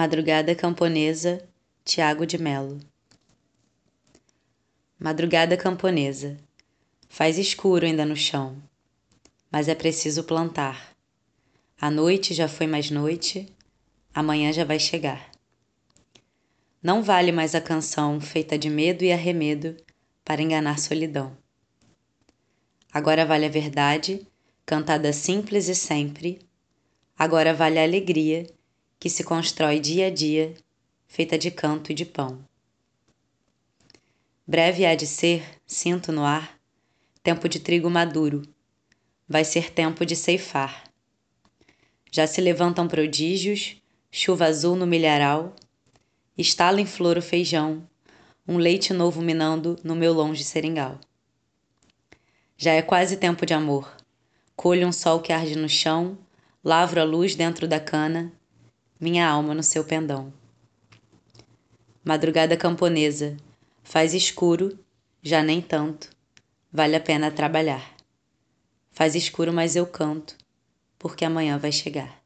Madrugada Camponesa, Tiago de Melo. Madrugada Camponesa. Faz escuro ainda no chão, mas é preciso plantar. A noite já foi mais noite, amanhã já vai chegar. Não vale mais a canção feita de medo e arremedo para enganar solidão. Agora vale a verdade, cantada simples e sempre. Agora vale a alegria que se constrói dia a dia, feita de canto e de pão. Breve há de ser, sinto no ar, tempo de trigo maduro, vai ser tempo de ceifar. Já se levantam prodígios, chuva azul no milharal, estala em flor o feijão, um leite novo minando no meu longe seringal. Já é quase tempo de amor, colho um sol que arde no chão, lavro a luz dentro da cana, minha alma no seu pendão. Madrugada camponesa, faz escuro, já nem tanto, vale a pena trabalhar. Faz escuro, mas eu canto, porque amanhã vai chegar.